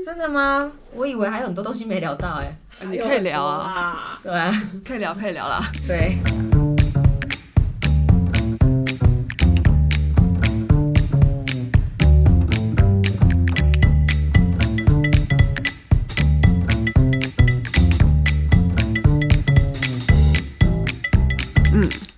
真的吗？我以为还有很多东西没聊到哎、你可以聊啊，啊。对啊，可以聊，可以聊啦。对。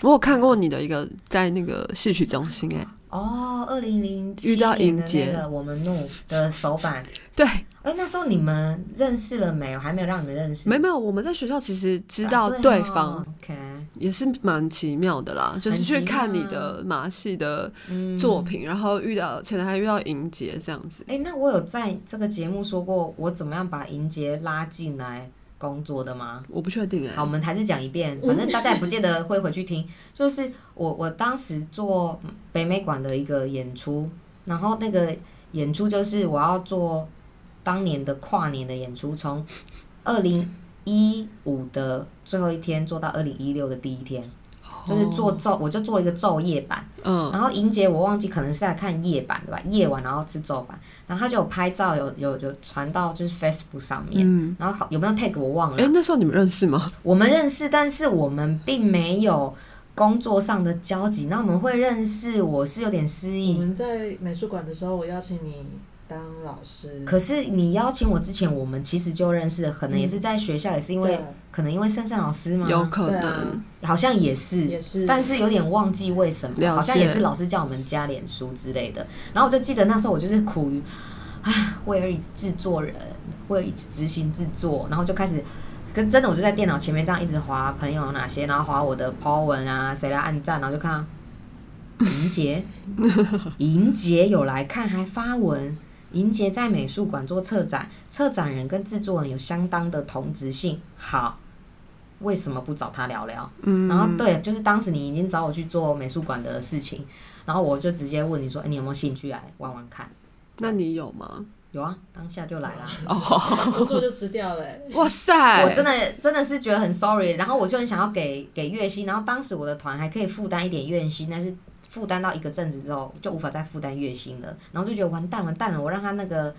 我有看过你的一个在那个戏曲中心、哎，哦，二零零遇到年的那个我们弄的手板，对，哎、那时候你们认识了没有？还没有让你们认识，没没有，我们在学校其实知啊道对方，OK，也是蛮奇妙的啦，就是去看你啊的马戏的嗯。作品，然后遇到前台还遇到莹姐这样子。哎、那我有在这个节目说过我怎么样把莹杰拉进来工作的吗？我不确定哎、好，我们还是讲一遍，反正大家也不见得会回去听。就是我我当时做北美馆的一个演出，然后那个演出就是我要做当年的跨年的演出，从二零一五的最后一天做到二零一六的第一天，就是做昼，我就做了一个昼夜版。嗯，然后莹姐我忘记可能是在看夜版对吧？夜晚然后是昼版，然后她就有拍照，有有有传到就是 Facebook 上面，嗯，然后好有没有 tag 我忘了哎、。那时候你们认识吗？我们认识，但是我们并没有工作上的交集。那我们会认识，我是有点失忆我忆。们在美术馆的时候，我邀请你当老师，可是你邀请我之前，我们其实就认识了，可能也是在学校，也是因为、可能因为珊珊老师吗？有可能，好像也是，也是，但是有点忘记为什么，好像也是老师叫我们加脸书之类的。然后我就记得那时候我就是苦于，啊，为了一直制作人，为了一直执行制作，然后就开始。跟真的，我就在电脑前面这样一直划朋友有哪些，然后划我的 po 文啊，谁来按赞，然后就看到莹杰，莹杰有来看还发文。莹杰在美术馆做策展，策展人跟制作人有相当的同质性。好，为什么不找他聊聊？嗯，然后对，就是当时你已经找我去做美术馆的事情，然后我就直接问你说，哎、你有没有兴趣来玩玩看？那你有吗？有啊，当下就来啦。工作就辞掉了、欸。哇塞，我真的真的是觉得很 sorry，然后我就很想要给给月薪，然后当时我的团还可以负担一点月薪，但是负担到一个阵子之后就无法再负担月薪了，然后就觉得完蛋完蛋了，我让他那个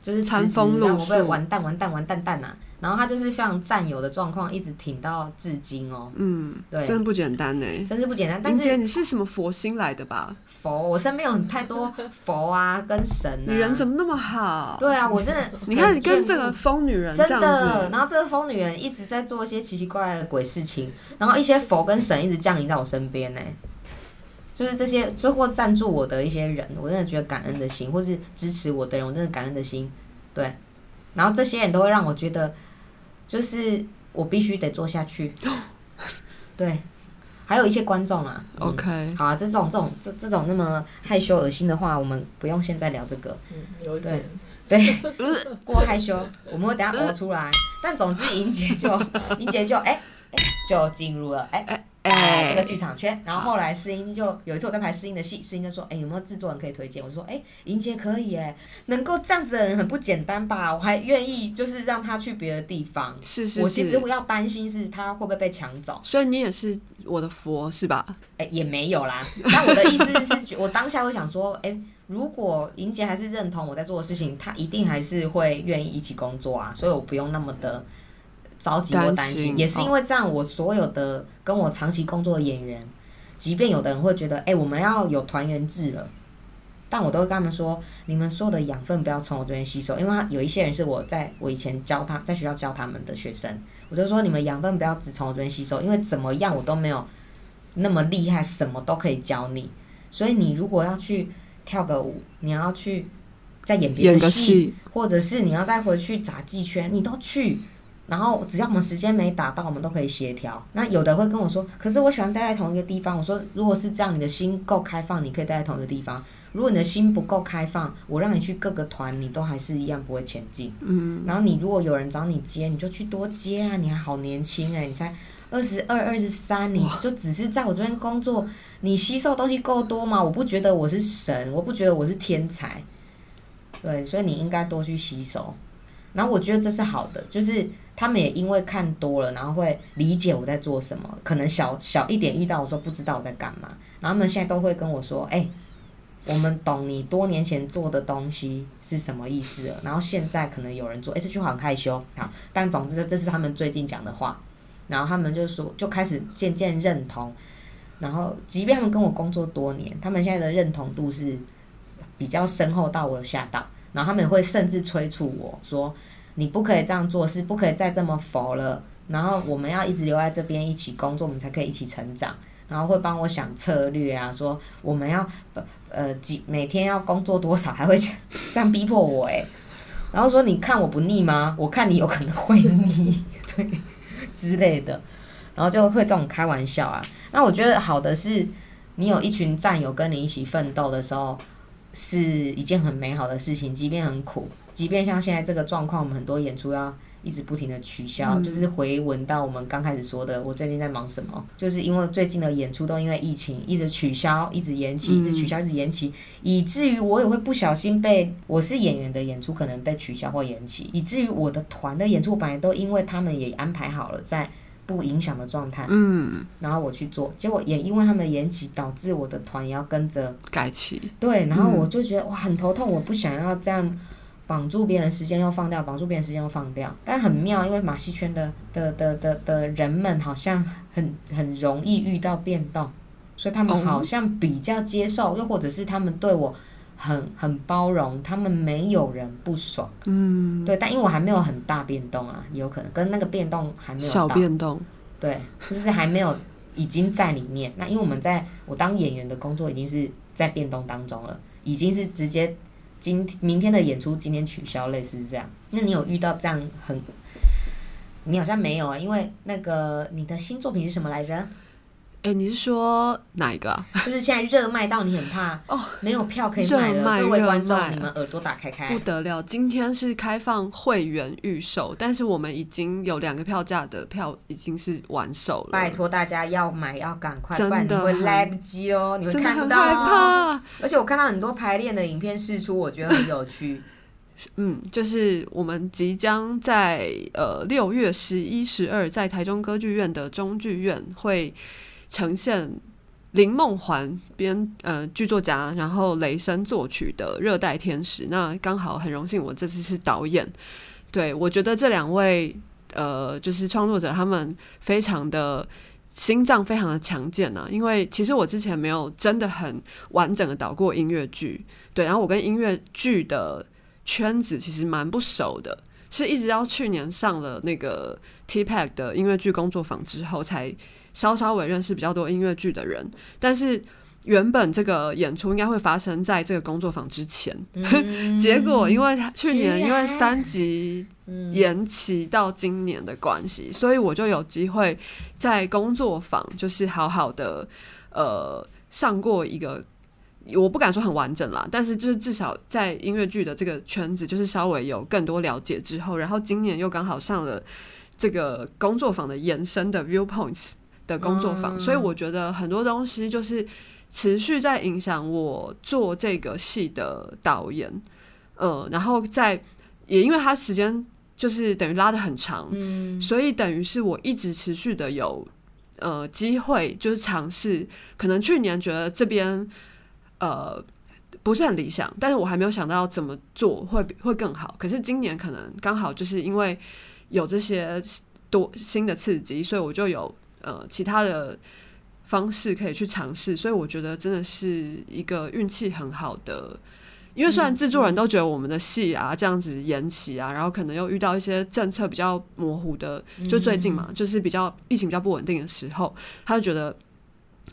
就是辞职餐风露让我被宿完蛋完蛋完蛋蛋呐、然后他就是非常占有的状况，一直挺到至今哦，嗯，对，真的不简单呢。真是不简单，但是林姐，你是什么佛心来的吧？佛，我身边有很太多佛啊，跟神啊。你人怎么那么好？对啊，我真的 你看你跟这个疯女人真的，然后这个疯女人一直在做一些奇奇怪怪的鬼事情，然后一些佛跟神一直降临在我身边呢。就是这些，就或赞助我的一些人，我真的觉得感恩的心，或是支持我的人，我真的感恩的心，对。然后这些人都会让我觉得，就是我必须得做下去，对。还有一些观众啊、嗯 OK，好啊，这种这种这这种那么害羞恶心的话，我们不用现在聊这个。嗯，有一点。对，过害羞，我们会等下呕出来。但总之，莹姐就莹姐就哎哎、就进入了哎哎、哎这个剧场圈。然后后来诗音就有一次我在排诗音的戏，诗音就说哎、有没有制作人可以推荐？我就说哎莹姐可以哎，能够这样子的人很不简单吧？我还愿意就是让他去别的地方。是是我其实是，我要担心是他会不会被抢走。所以你也是我的佛是吧？哎、也没有啦。但我的意思是，我当下会想说，哎、如果莹姐还是认同我在做的事情，她一定还是会愿意一起工作啊，所以我不用那么的着急或担担心。也是因为这样，我所有的跟我长期工作的演员，即便有的人会觉得，哎、我们要有团员制了。但我都会跟他们说，你们所有的养分不要从我这边吸收，因为他有一些人是我在我以前教他在学校教他们的学生，我就说你们养分不要只从我这边吸收，因为怎么样我都没有那么厉害，什么都可以教你。所以你如果要去跳个舞，你要去再演别的戏，戏，或者是你要再回去杂技圈，你都去。然后只要我们时间没打到，我们都可以协调。那有的会跟我说，可是我喜欢待在同一个地方。我说，如果是这样，你的心够开放，你可以待在同一个地方。如果你的心不够开放，我让你去各个团，你都还是一样不会前进。嗯，然后你如果有人找你接，你就去多接啊！你还好年轻哎、你才二十二、二十三，你就只是在我这边工作，你吸收的东西够多吗？我不觉得我是神，我不觉得我是天才，对，所以你应该多去吸收。然后我觉得这是好的，就是他们也因为看多了，然后会理解我在做什么。可能小小一点遇到我说不知道我在干嘛，然后他们现在都会跟我说：“哎、我们懂你多年前做的东西是什么意思了。然后现在可能有人做，哎、这句话很害羞，好，但总之这是他们最近讲的话。然后他们就说，就开始渐渐认同。然后，即便他们跟我工作多年，他们现在的认同度是比较深厚到我有吓到。然后他们也会甚至催促我说：“你不可以这样做事，不可以再这么佛了。然后我们要一直留在这边一起工作，我们才可以一起成长。然后会帮我想策略啊，说我们要呃几每天要工作多少，还会这样 逼迫我诶、然后说你看我不腻吗？我看你有可能会腻，对之类的。然后就会这种开玩笑啊。那我觉得好的是，你有一群战友跟你一起奋斗的时候，是一件很美好的事情，即便很苦，即便像现在这个状况，我们很多演出要一直不停的取消，嗯就是回文到我们刚开始说的，我最近在忙什么，就是因为最近的演出都因为疫情一直取消，一直延期，一直取消，一直延期，以至于我也会不小心被我是演员的演出可能被取消或延期，以至于我的团的演出本来都因为他们也安排好了在。不影响的状态，嗯，然后我去做，结果也因为他们的延期，导致我的团也要跟着改期，对，然后我就觉得、哇很头痛，我不想要这样绑住别人的时间又放掉，绑住别人时间又放掉。但很妙，因为马戏圈的的的的的人们好像很很容易遇到变动，所以他们哦。好像比较接受，又或者是他们对我很很包容，他们没有人不爽。嗯，对，但因为我还没有很大变动啊，也有可能跟那个变动还没有小到。变动，对，就是还没有已经在里面。那因为我们在我当演员的工作已经是在变动当中了，已经是直接今明天的演出今天取消，类似是这样。那你有遇到这样很？你好像没有啊，因为那个你的新作品是什么来着？哎，你是说哪一个啊？就是现在热卖到你很怕哦，没有票可以卖了。各位观众你们耳朵打开开不。得了！今天是开放会员预售，但是我们已经有两个票价的票已经是完售了。拜托大家要买要赶快，真的然你会来不及哦，你会看不到。而且我看到很多排练的影片试出，我觉得很有趣。嗯，就是我们即将在呃六月十一、十二在台中歌剧院的中剧院会呈现林梦环编呃剧作家，然后雷声作曲的《热带天使》。那刚好很荣幸，我这次是导演。对我觉得这两位呃就是创作者，他们非常的。心脏非常的强健啊，因为其实我之前没有真的很完整的导过音乐剧，对，然后我跟音乐剧的圈子其实蛮不熟的，是一直到去年上了那个 T Pack 的音乐剧工作坊之后，才稍稍微认识比较多音乐剧的人。但是原本这个演出应该会发生在这个工作坊之前，嗯 结果因为他去年因为 三级嗯延期到今年的关系，所以我就有机会在工作坊，就是好好的呃上过一个。我不敢说很完整啦，但是就是至少在音乐剧的这个圈子，就是稍微有更多了解之后，然后今年又刚好上了这个工作坊的延伸的 viewpoints 的工作坊，嗯所以我觉得很多东西就是持续在影响我做这个戏的导演，呃，然后在也因为他时间就是等于拉的很长，嗯所以等于是我一直持续的有呃机会，就是尝试。可能去年觉得这边呃不是很理想，但是我还没有想到怎么做会会更好。可是今年可能刚好就是因为有这些多新的刺激，所以我就有呃其他的方式可以去尝试。所以我觉得真的是一个运气很好的。因为虽然制作人都觉得我们的戏啊这样子延期啊，然后可能又遇到一些政策比较模糊的，就最近嘛，就是比较疫情比较不稳定的时候，他就觉得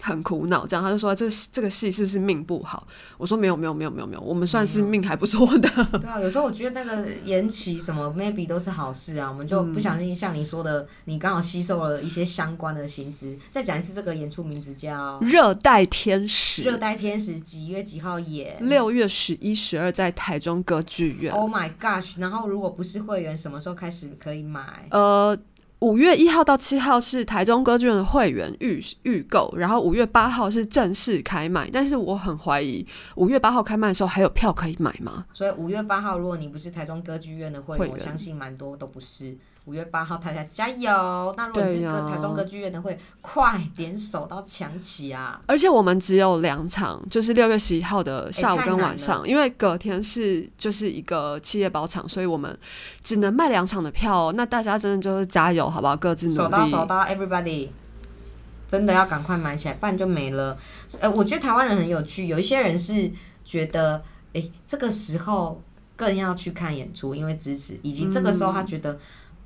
很苦恼，这样他就说这这个戏是不是命不好？我说没有没有没有没有没有，我们算是命还不错的。对啊，有时候我觉得那个延期什么 maybe 都是好事啊，我们就不小心像你说的，你刚好吸收了一些相关的薪资。再讲一次，这个演出名字叫《热带天使热，带天使》，几月几号演？六月十一、十二在台中歌剧院。Oh my gosh！然后如果不是会员，什么时候开始可以买？呃，五月一号到七号是台中歌剧院的会员预预购，然后五月八号是正式开卖。但是我很怀疑，五月八号开卖的时候还有票可以买吗？所以五月八号，如果你不是台中歌剧院的会员，会员我相信蛮多都不是。五月八号大家加油。那如果你是歌台中歌剧院的，会快点手到抢起啊！而且我们只有两场，就是六月十一号的下午跟晚上，因为隔天是就是一个企业包场，所以我们只能卖两场的票、哦。那大家真的就是加油，好不好？各自努力。手到手刀，everybody，真的要赶快买起来，不然就没了。呃，我觉得台湾人很有趣，有一些人是觉得，诶，这个时候更要去看演出，因为支持，以及这个时候他觉得。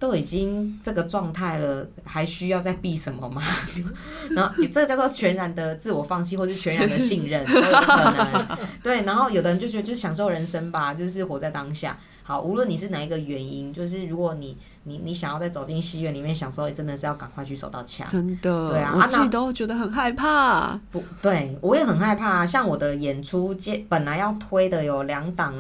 都已经这个状态了，还需要再避什么吗？然后这个叫做全然的自我放弃，或是全然的信任，都有可能。对，然后有的人就觉得就是享受人生吧，就是活在当下。好，无论你是哪一个原因，就是如果你你你想要再走进戏院里面享受，真的是要赶快去手到枪。真的，对啊我自己都觉得很害怕。不对，我也很害怕、啊。像我的演出接本来要推的有两档，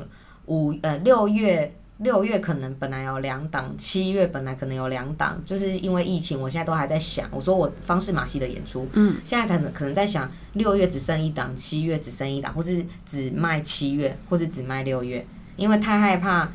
五呃六月六月可能本来有两档，七月本来可能有两档，就是因为疫情，我现在都还在想。我说我方式马戏的演出，嗯，现在可能可能在想六月只剩一档，七月只剩一档，或是只卖七月，或是只卖六月，因为太害怕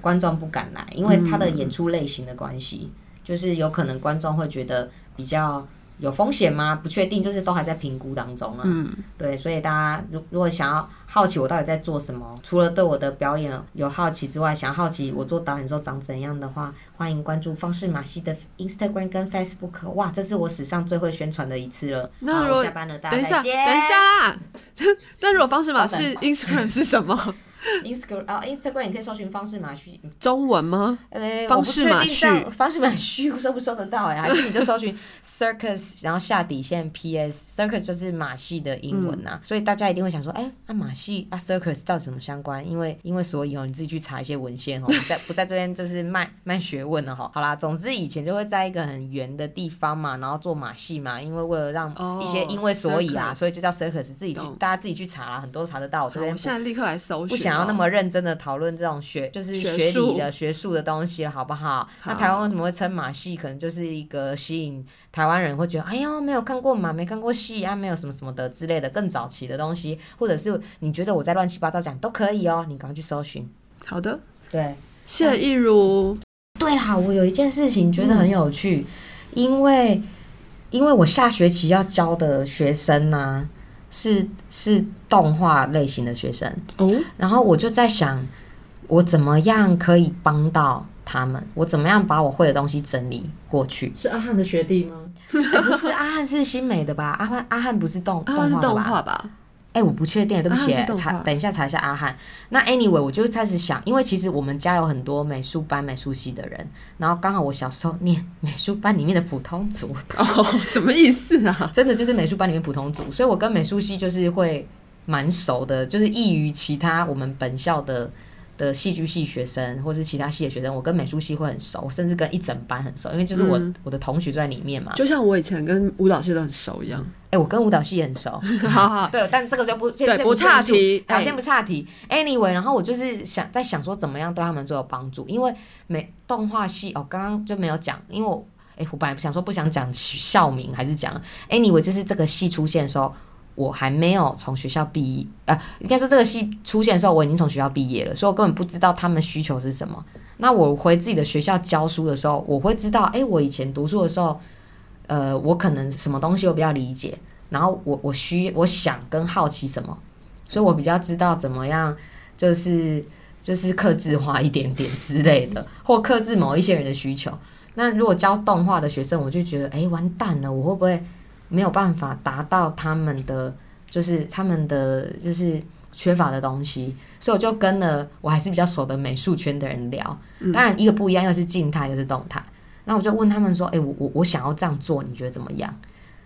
观众不敢来，因为他的演出类型的关系，就是有可能观众会觉得比较有风险吗？不确定，就是都还在评估当中啊。嗯，对，所以大家如如果想要好奇我到底在做什么，除了对我的表演有好奇之外，想要好奇我做导演之后长怎样的话，欢迎关注方式马戏的 Instagram 跟 Facebook。哇，这是我史上最会宣传的一次了。那如果我下班了，大等一下，家再见。等一下啦。那如果方式码稍等是 Instagram 是什么？Instagram 啊、Instagram 你可以搜寻方式马旭，中文吗？呃，方式马旭旭，方式马旭 搜不搜得到哎？还是你就搜寻 circus，然后下底线 PS，circus 就是马戏的英文嗯呐、所以大家一定会想说，哎、那、马戏啊 circus 到底什么相关？因为因为所以哦，你自己去查一些文献哦，不在不在这边就是卖卖学问了哈。好啦，总之以前就会在一个很圆的地方嘛，然后做马戏嘛，因为为了让哦一些因为所以啊所以就叫 circus，自己去大家自己去查啦，很多查得到，我这好，边我现在立刻来搜寻哦。不想要那么认真的讨论这种学就是学理的学术的东西了，好不好？那台湾为什么会称马戏？可能就是一个吸引台湾人会觉得，哎呦，没有看过马，没看过戏啊，没有什么什么的之类的更早期的东西，或者是你觉得我在乱七八糟讲都可以哦，你赶快去搜寻。好的，对，谢意如，对啦，我有一件事情觉得很有趣，因为因为我下学期要教的学生呢、是是动画类型的学生，哦，然后我就在想，我怎么样可以帮到他们？我怎么样把我会的东西整理过去？是阿汉的学弟吗？哎不是阿汉是新美的吧？阿汉阿汉不是动动啊，是动画吧？哎、我不确定，对不起查等一下查一下阿汉。那 anyway，我就开始想，因为其实我们家有很多美术班、美术系的人，然后刚好我小时候念美术班里面的普通组，哦，什么意思啊？真的就是美术班里面普通组，所以我跟美术系就是会蛮熟的，就是异于其他我们本校的的戏剧系学生，或是其他系的学生，我跟美术系会很熟，甚至跟一整班很熟，因为就是我、嗯我的同学就在里面嘛。就像我以前跟舞蹈系都很熟一样。哎、我跟舞蹈系也很熟，好好，对，但这个就不不岔赘述好，题哎先不岔题。Anyway，然后我就是想在想说怎么样对他们最有帮助，因为美动画系哦，刚刚就没有讲，因为我哎、我本来想说不想讲校名，还是讲 Anyway，就是这个系出现的时候。我还没有从学校毕业，呃，应该说这个戏出现的时候，我已经从学校毕业了，所以我根本不知道他们需求是什么。那我回自己的学校教书的时候，我会知道，哎、我以前读书的时候，呃，我可能什么东西我比较理解，然后我我需我想跟好奇什么，所以我比较知道怎么样，就是就是克制化一点点之类的，或克制某一些人的需求。那如果教动画的学生，我就觉得，哎、完蛋了，我会不会没有办法达到他们的，就是他们的就是缺乏的东西？所以我就跟了我还是比较熟的美术圈的人聊，当然一个不一样，又是静态，又是动态。然后我就问他们说，哎、我我我想要这样做，你觉得怎么样？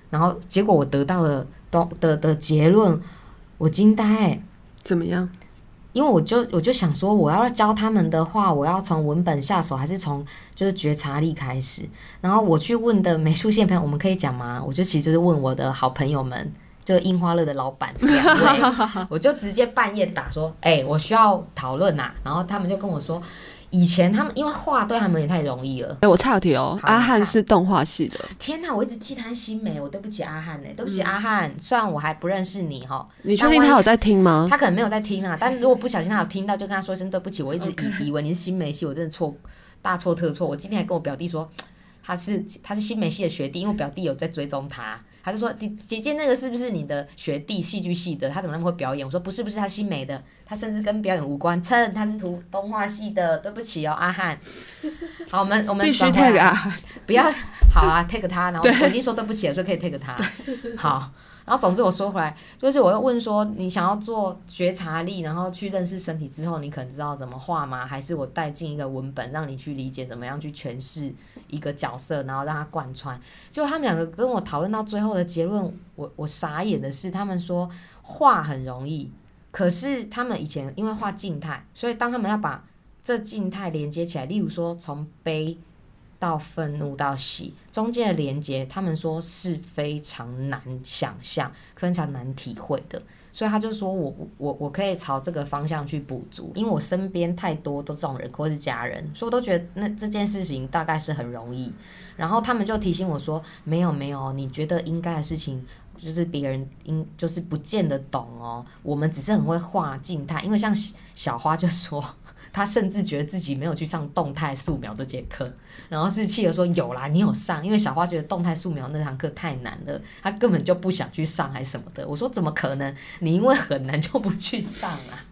然后结果我得到了的的的结论，我惊呆、欸，怎么样？因为我就我就想说，我要教他们的话，我要从文本下手，还是从就是觉察力开始？然后我去问的美术线朋友，我们可以讲吗？我就其实就是问我的好朋友们，就樱花乐的老板两位，我就直接半夜打说，哎、我需要讨论呐。然后他们就跟我说，以前他们因为画对他们也太容易了。哎、我岔个题哦，阿汉是动画系的，天哪，我一直记他新美，我对不起阿汉呢、对不起嗯阿汉。虽然我还不认识你哈，你确定他有在听吗？他可能没有在听啊，但如果不小心他有听到，就跟他说一声对不起。我一直以 以为你是新梅系，我真的错大错特错。我今天还跟我表弟说，他是他是新梅系的学弟，因为我表弟有在追踪他，他就说姐姐姐那个是不是你的学弟，戏剧系的？他怎么那么会表演？我说不是不是，他新美的，他甚至跟表演无关，蹭他是图动画系的，对不起哦，阿汉。好，我们我们必须转回来 take 阿汉。不要好啊，take 他，然后我已经说对不起了，所以可以 take 他。好，然后总之我说回来，就是我要问说，你想要做觉察力，然后去认识身体之后，你可能知道怎么画吗？还是我带进一个文本，让你去理解怎么样去诠释一个角色，然后让它贯穿？就他们两个跟我讨论到最后的结论，我我傻眼的是，他们说画很容易，可是他们以前因为画静态，所以当他们要把这静态连接起来，例如说从杯到愤怒到喜中间的连接，他们说是非常难想象、非常难体会的。所以他就说我我我可以朝这个方向去补足，因为我身边太多都这种人或是家人，所以我都觉得那这件事情大概是很容易。然后他们就提醒我说，没有没有，你觉得应该的事情。就是别人应就是不见得懂哦，我们只是很会画静态，因为像小花就说，她甚至觉得自己没有去上动态素描这节课，然后是企鹅说有啦，你有上，因为小花觉得动态素描那堂课太难了，她根本就不想去上还是什么的。我说怎么可能？你因为很难就不去上啊？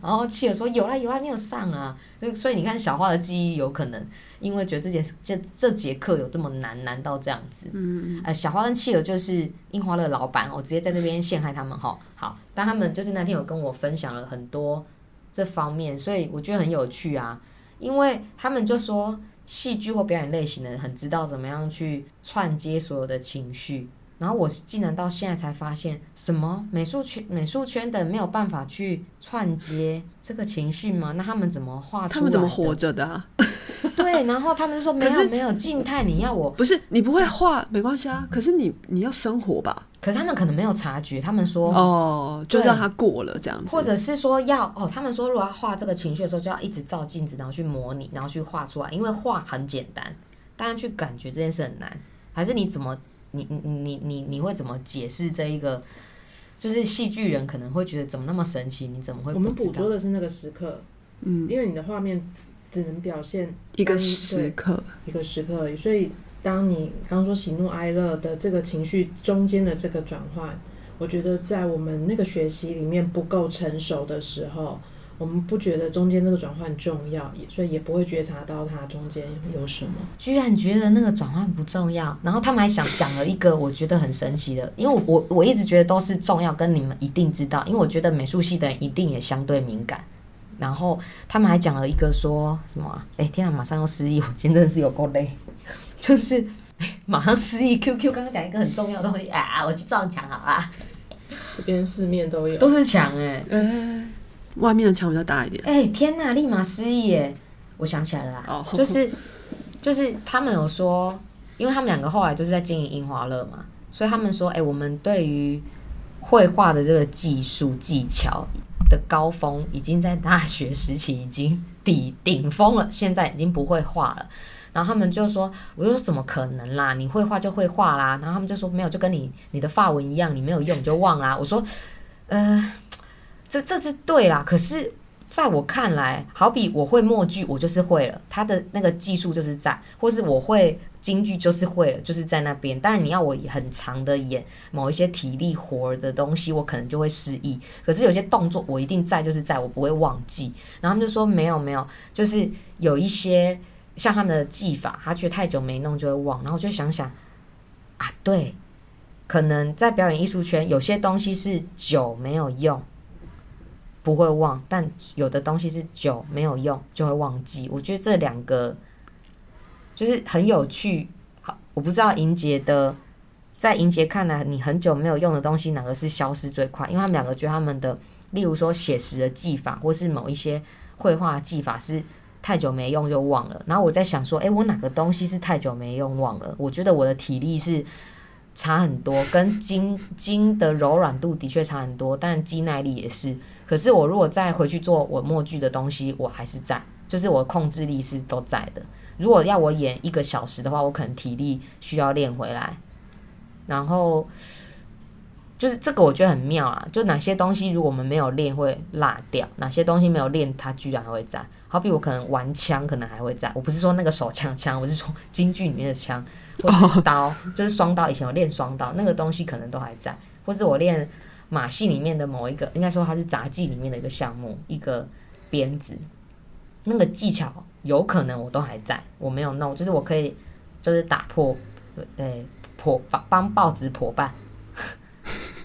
然后企鹅说有啦有啦，你有上啊。所以所以你看小花的记忆有可能因为觉得这节这这节课有这么难，难到这样子。嗯呃，小花跟企鹅就是樱花乐老板，我直接在那边陷害他们哈。好，但他们就是那天有跟我分享了很多这方面，所以我觉得很有趣啊。因为他们就说戏剧或表演类型的人很知道怎么样去串接所有的情绪，然后我竟然到现在才发现，什么美术圈美术圈的没有办法去串接这个情绪吗？那他们怎么画出来？他们怎么活着的啊？对，然后他们就说没有没有静态，你要我，不是你不会画没关系啊，可是你你要生活吧？可是他们可能没有察觉，他们说哦，就让他过了这样子，或者是说要哦，他们说如果要画这个情绪的时候，就要一直照镜子，然后去模拟，然后去画出来，因为画很简单，但是去感觉这件事很难。还是你怎么，你你你你你你会怎么解释这一个？就是戏剧人可能会觉得怎么那么神奇？你怎么会我们捕捉的是那个时刻，嗯，因为你的画面只能表现一个时刻，一个时刻而已，所以当你刚说喜怒哀乐的这个情绪中间的这个转换，我觉得在我们那个学习里面不够成熟的时候，我们不觉得中间这个转换重要，所以也不会觉察到它中间有什么。居然觉得那个转换不重要，然后他们还想讲了一个我觉得很神奇的，因为我我我一直觉得都是重要，跟你们一定知道，因为我觉得美术系的人一定也相对敏感。然后他们还讲了一个说什么、啊？哎，天啊，马上要失忆，我今天真的是有够累，就是哎马上失忆。QQ 刚刚讲一个很重要的东西啊，我去撞墙好啦，这边四面都有，都是墙哎、哎、外面的墙比较大一点，哎、天呐，立马失忆耶！我想起来了就是就是他们有说，因为他们两个后来就是在经营樱花乐嘛，所以他们说，哎、我们对于绘画的这个技术技巧的高峰，已经在大学时期已经 顶顶峰了，现在已经不会画了。然后他们就说，我就说怎么可能啦？你会画就会画啦。然后他们就说没有，就跟你你的发文一样，你没有用就忘啦。我说，呃，这这是对啦，可是在我看来，好比我会默剧，我就是会了，他的那个技术就是在，或是我会京剧就是会了，就是在那边。当然你要我很长的演某一些体力活的东西，我可能就会失忆。可是有些动作我一定在，就是在我不会忘记。然后他们就说没有没有，就是有一些像他们的技法，他觉得太久没弄就会忘。然后我就想想啊，对，可能在表演艺术圈有些东西是久没有用。不会忘，但有的东西是久没有用就会忘记。我觉得这两个就是很有趣。好，我不知道银杰的，在银杰看来，你很久没有用的东西，哪个是消失最快？因为他们两个觉得他们的，例如说写实的技法，或是某一些绘画技法是太久没用就忘了。然后我在想说，诶，我哪个东西是太久没用忘了？我觉得我的体力是。差很多，跟筋筋的柔软度的确差很多，但肌耐力也是。可是我如果再回去做我默剧的东西，我还是在，就是我控制力是都在的。如果要我演一个小时的话，我可能体力需要练回来。然后就是这个，我觉得很妙啊！就哪些东西如果我们没有练会落掉，哪些东西没有练它居然还会在。好比我可能玩枪，可能还会在。我不是说那个手枪枪，我是说京剧里面的枪，或是刀，就是双刀。以前我练双刀，那个东西可能都还在。或是我练马戏里面的某一个，应该说它是杂技里面的一个项目，一个鞭子，那个技巧有可能我都还在，我没有弄，就是我可以就是打破，呃，破帮帮报纸破半，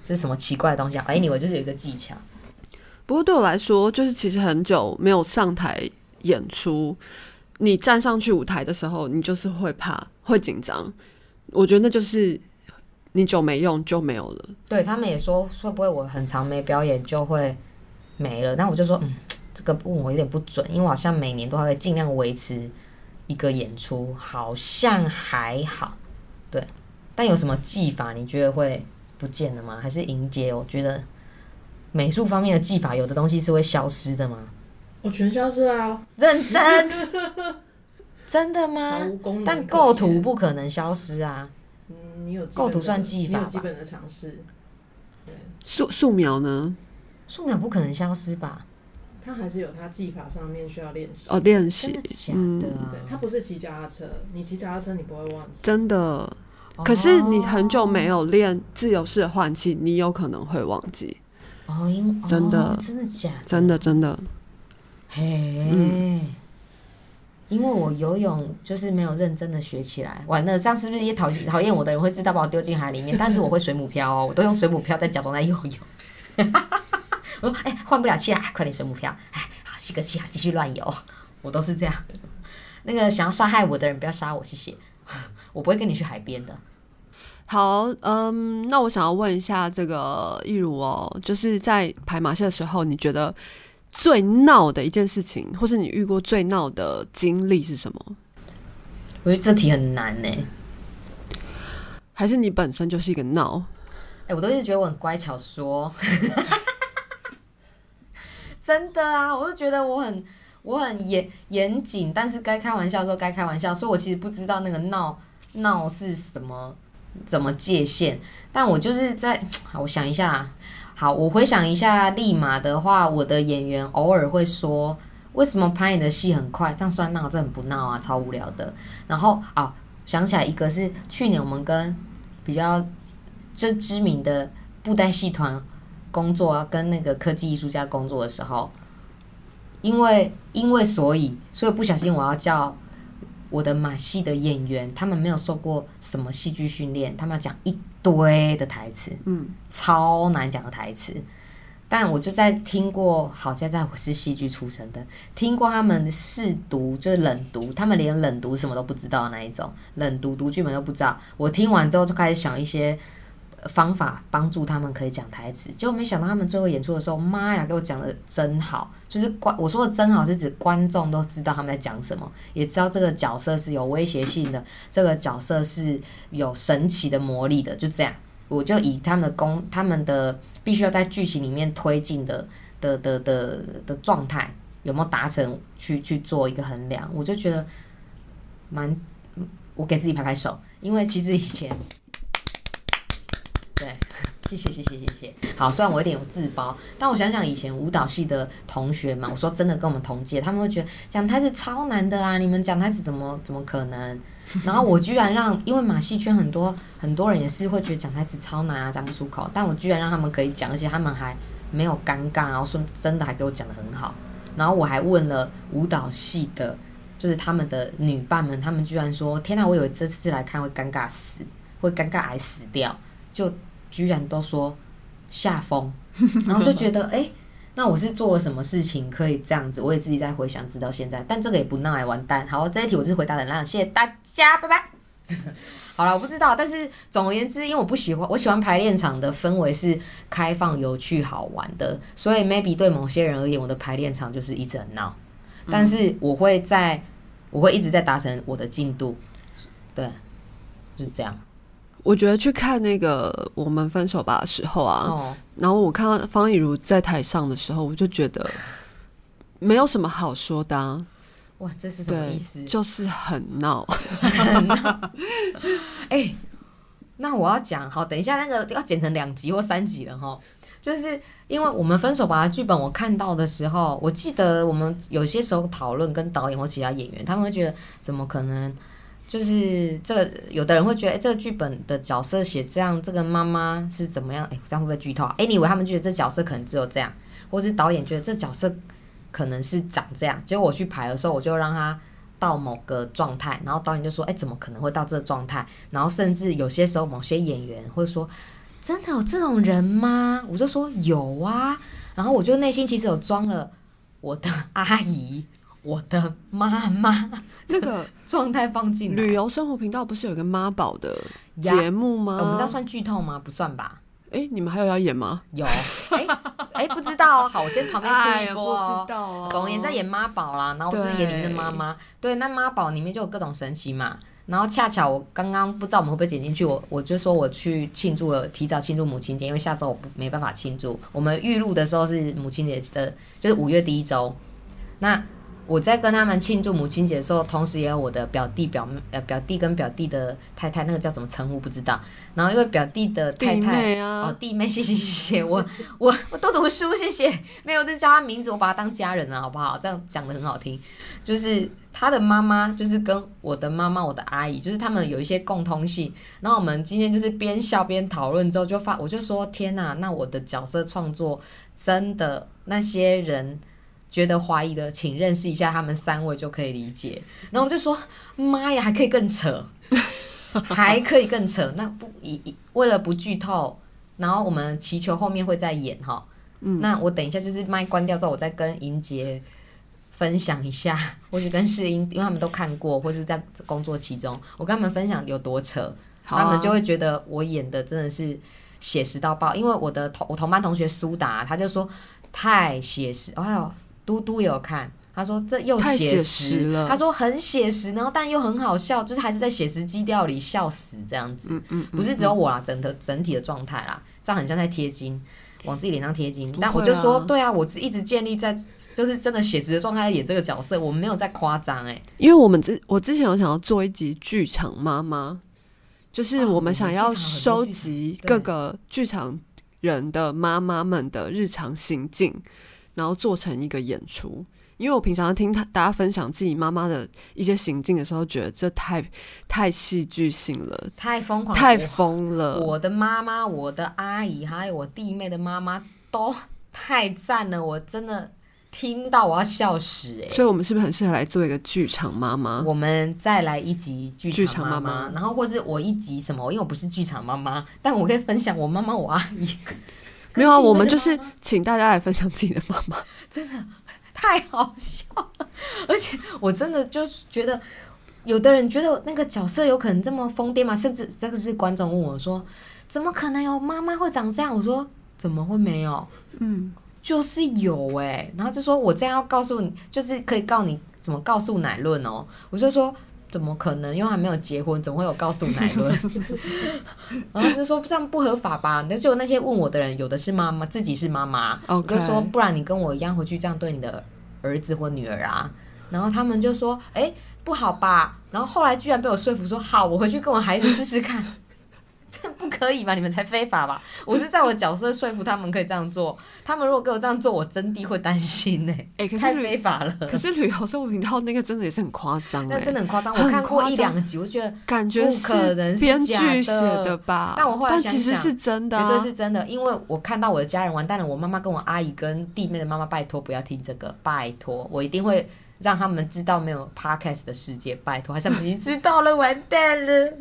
这是什么奇怪的东西啊？哎，你我就是有一个技巧。不过对我来说，就是其实很久没有上台演出，你站上去舞台的时候，你就是会怕、会紧张。我觉得那就是你久没用就没有了。对他们也说会不会我很长没表演就会没了？那我就说，嗯，这个问我有点不准，因为我好像每年都会尽量维持一个演出，好像还好。对，但有什么技法你觉得会不见了吗？还是迎接？我觉得。美术方面的技法，有的东西是会消失的吗？我全消失啊！认真，真的吗？但构图不可能消失啊。嗯，你有构图算技法有基本的尝试。对，素素描呢？素描不可能消失吧？它还是有它技法上面需要练习。哦，练习。假的啊！对，它不是骑脚踏车，你骑脚踏车你不会忘记。真的。可是你很久没有练自由式的换气，你有可能会忘记。哦，因真的真的假的？真的真的，嘿，因为我游泳就是没有认真的学起来，完了，这样是不是也讨讨厌我的人会知道把我丢进海里面？但是我会水母漂哦，我都用水母漂在假装在游泳。我 说，哎，换不了气啊，快点水母漂，哎，好吸个气啊，继续乱游。我都是这样。那个想要杀害我的人不要杀我，谢谢。我不会跟你去海边的。好，嗯，那我想要问一下这个易如哦，就是在排马戏的时候，你觉得最闹的一件事情，或是你遇过最闹的经历是什么？我觉得这题很难呢，还是你本身就是一个闹？哎，我都一直觉得我很乖巧说，真的啊，我就觉得我很我很严严谨，但是该开玩笑的时候该开玩笑，所以我其实不知道那个闹闹是什么。怎么界限？但我就是在，我想一下，好，我回想一下，立马的话，我的演员偶尔会说，为什么拍你的戏很快？这样算闹？这很不闹啊，超无聊的。然后啊，想起来一个是去年我们跟比较就知名的布袋戏团工作啊，跟那个科技艺术家工作的时候，因为因为所以所以不小心我要叫。我的马戏的演员，他们没有受过什么戏剧训练，他们要讲一堆的台词，嗯，超难讲的台词。但我就在听过，好在在我是戏剧出身的，听过他们试读，就是冷读，他们连冷读什么都不知道那一种，冷读读剧本都不知道。我听完之后就开始想一些。方法帮助他们可以讲台词，结果没想到他们最后演出的时候，妈呀，给我讲的真好！就是观我说的真好是指观众都知道他们在讲什么，也知道这个角色是有威胁性的，这个角色是有神奇的魔力的，就这样，我就以他们的功，他们的必须要在剧情里面推进的的的的的状态有没有达成去去做一个衡量，我就觉得蛮，我给自己拍拍手，因为其实以前。对，谢谢谢谢谢谢。好，虽然我有点有自包，但我想想以前舞蹈系的同学们，我说真的跟我们同届，他们会觉得讲台词超难的啊！你们讲台词怎么怎么可能？然后我居然让，因为马戏圈很多很多人也是会觉得讲台词超难啊，讲不出口。但我居然让他们可以讲，而且他们还没有尴尬，然后说真的还给我讲的很好。然后我还问了舞蹈系的，就是他们的女伴们，他们居然说：天哪，我以为这次来看会尴尬死，会尴尬癌死掉。就居然都说下风，然后就觉得哎，那我是做了什么事情可以这样子？我也自己在回想，直到现在，但这个也不闹哎，完蛋。好，这一题我就是回答的烂，谢谢大家，拜拜。好了，我不知道，但是总而言之，因为我不喜欢，我喜欢排练场的氛围是开放、有趣、好玩的，所以 maybe 对某些人而言，我的排练场就是一直很闹，但是我会在，我会一直在达成我的进度，对，就是这样。我觉得去看那个《我们分手吧》的时候啊，然后我看到方逸如在台上的时候，我就觉得没有什么好说的。啊哇，这是什么意思？就是很闹。哎、那我要讲好，等一下那个要剪成两集或三集了哈。就是因为我们分手吧的剧本，我看到的时候，我记得我们有些时候讨论跟导演或其他演员，他们会觉得怎么可能？就是这个，有的人会觉得，哎、这个剧本的角色写这样，这个妈妈是怎么样？哎、这样会不会剧透啊？anyway，他们觉得这角色可能只有这样，或是导演觉得这角色可能是长这样。结果我去排的时候，我就让他到某个状态，然后导演就说：“哎、怎么可能会到这个状态？”然后甚至有些时候，某些演员会说：“真的有这种人吗？”我就说：“有啊。”然后我就内心其实有装了我的阿姨、我的妈妈 这个状态放进来。旅游生活频道不是有一个妈宝的节目吗？呃我们这样算剧透吗？不算吧。哎、你们还有要演吗？有，哎、哎、不知道哦。好，我先旁边哎推一波哦。知道啊。总而言之，在演妈宝啦，然后我是演您的妈妈。对，那妈宝里面就有各种神奇嘛。然后恰巧我刚刚不知道我们会不会剪进去，我我就说我去庆祝了，提早庆祝母亲节，因为下周我不没办法庆祝。我们预录的时候是母亲节的，就是五月第一周。那我在跟他们庆祝母亲节的时候，同时也有我的表弟表妹呃表弟跟表弟的太太，那个叫什么称呼不知道。然后因为表弟的太太哦，弟妹，谢谢谢谢，我 我我多读书，谢谢。没有，就叫他名字，我把他当家人了，好不好？这样讲的很好听。就是他的妈妈，就是跟我的妈妈，我的阿姨，就是他们有一些共通性。然后我们今天就是边笑边讨论之后，就发我就说天呐，那我的角色创作真的那些人。觉得怀疑的，请认识一下他们三位就可以理解。然后我就说，妈呀，还可以更扯，还可以更扯。那不以以为了不剧透，然后我们祈求后面会再演哈。嗯那我等一下就是麦关掉之后，我再跟莹杰分享一下，或者跟世英，因为他们都看过，或是在工作其中，我跟他们分享有多扯，啊他们就会觉得我演的真的是写实到爆。因为我的同我同班同学苏达，他就说太写实，哎呦，嘟嘟有看。他说这又写写实了他说很写实，然后但又很好笑，就是还是在写实基调里笑死这样子。嗯嗯，不是只有我啦，整的整体的状态啦，这样很像在贴金，往自己脸上贴金。不会啊但我就说，对啊，我是一直建立在就是真的写实的状态演这个角色，我们没有在夸张哎。因为我们之我之前有想要做一集剧场妈妈，就是哦我们想要收集各个剧场人的妈妈们的日常行径，然后做成一个演出。因为我平常听他大家分享自己妈妈的一些行径的时候，觉得这太太戏剧性了，太疯狂了，太我疯了。我的妈妈、我的阿姨还有我弟妹的妈妈都太赞了，我真的听到我要笑死哎。所以，我们是不是很适合来做一个剧场妈妈？我们再来一集剧剧场妈妈，然后或是我一集什么，因为我不是剧场妈妈，但我可以分享我妈妈、我阿姨。没有啊，我们就是请大家来分享自己的妈妈。真的太好笑了，而且我真的就是觉得，有的人觉得那个角色有可能这么疯癫吗？甚至这个是观众问我说，怎么可能有妈妈会长这样？我说怎么会没有？嗯，就是有哎、然后就说我这样要告诉你，就是可以告你怎么告诉乃论哦。我就说怎么可能？因为还没有结婚，怎么会有告诉奶论？然后就说这样不合法吧？那就那些问我的人，有的是妈妈，自己是妈妈我就说不然你跟我一样回去这样对你的儿子或女儿啊。然后他们就说，哎、不好吧？然后后来居然被我说服说，好，我回去跟我孩子试试看。这不可以吧？你们才非法吧？我是在我角色说服他们可以这样做。他们如果给我这样做，我真的会担心呢、哎、可是太非法了。可是旅游生活频道那个真的也是很夸张那哎，真的很夸张，我看过一两集，我觉得感觉不可能是编剧写的吧？但我后来但其实是真的、绝啊，对是真的，因为我看到我的家人完蛋了，我妈妈跟我阿姨跟弟妹的妈妈，拜托不要听这个，拜托，我一定会让他们知道没有 podcast 的世界，拜托，还是他们已经知道了，完蛋了。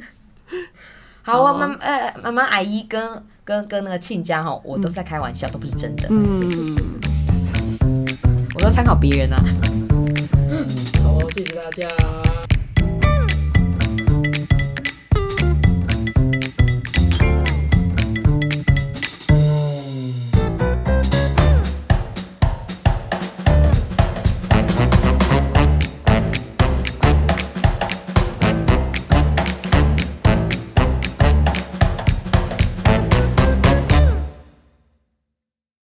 好啊，妈呃妈妈阿姨跟跟跟那个亲家哈，我都是在开玩笑，都不是真的，嗯，我都参考别人啊。好，谢谢大家。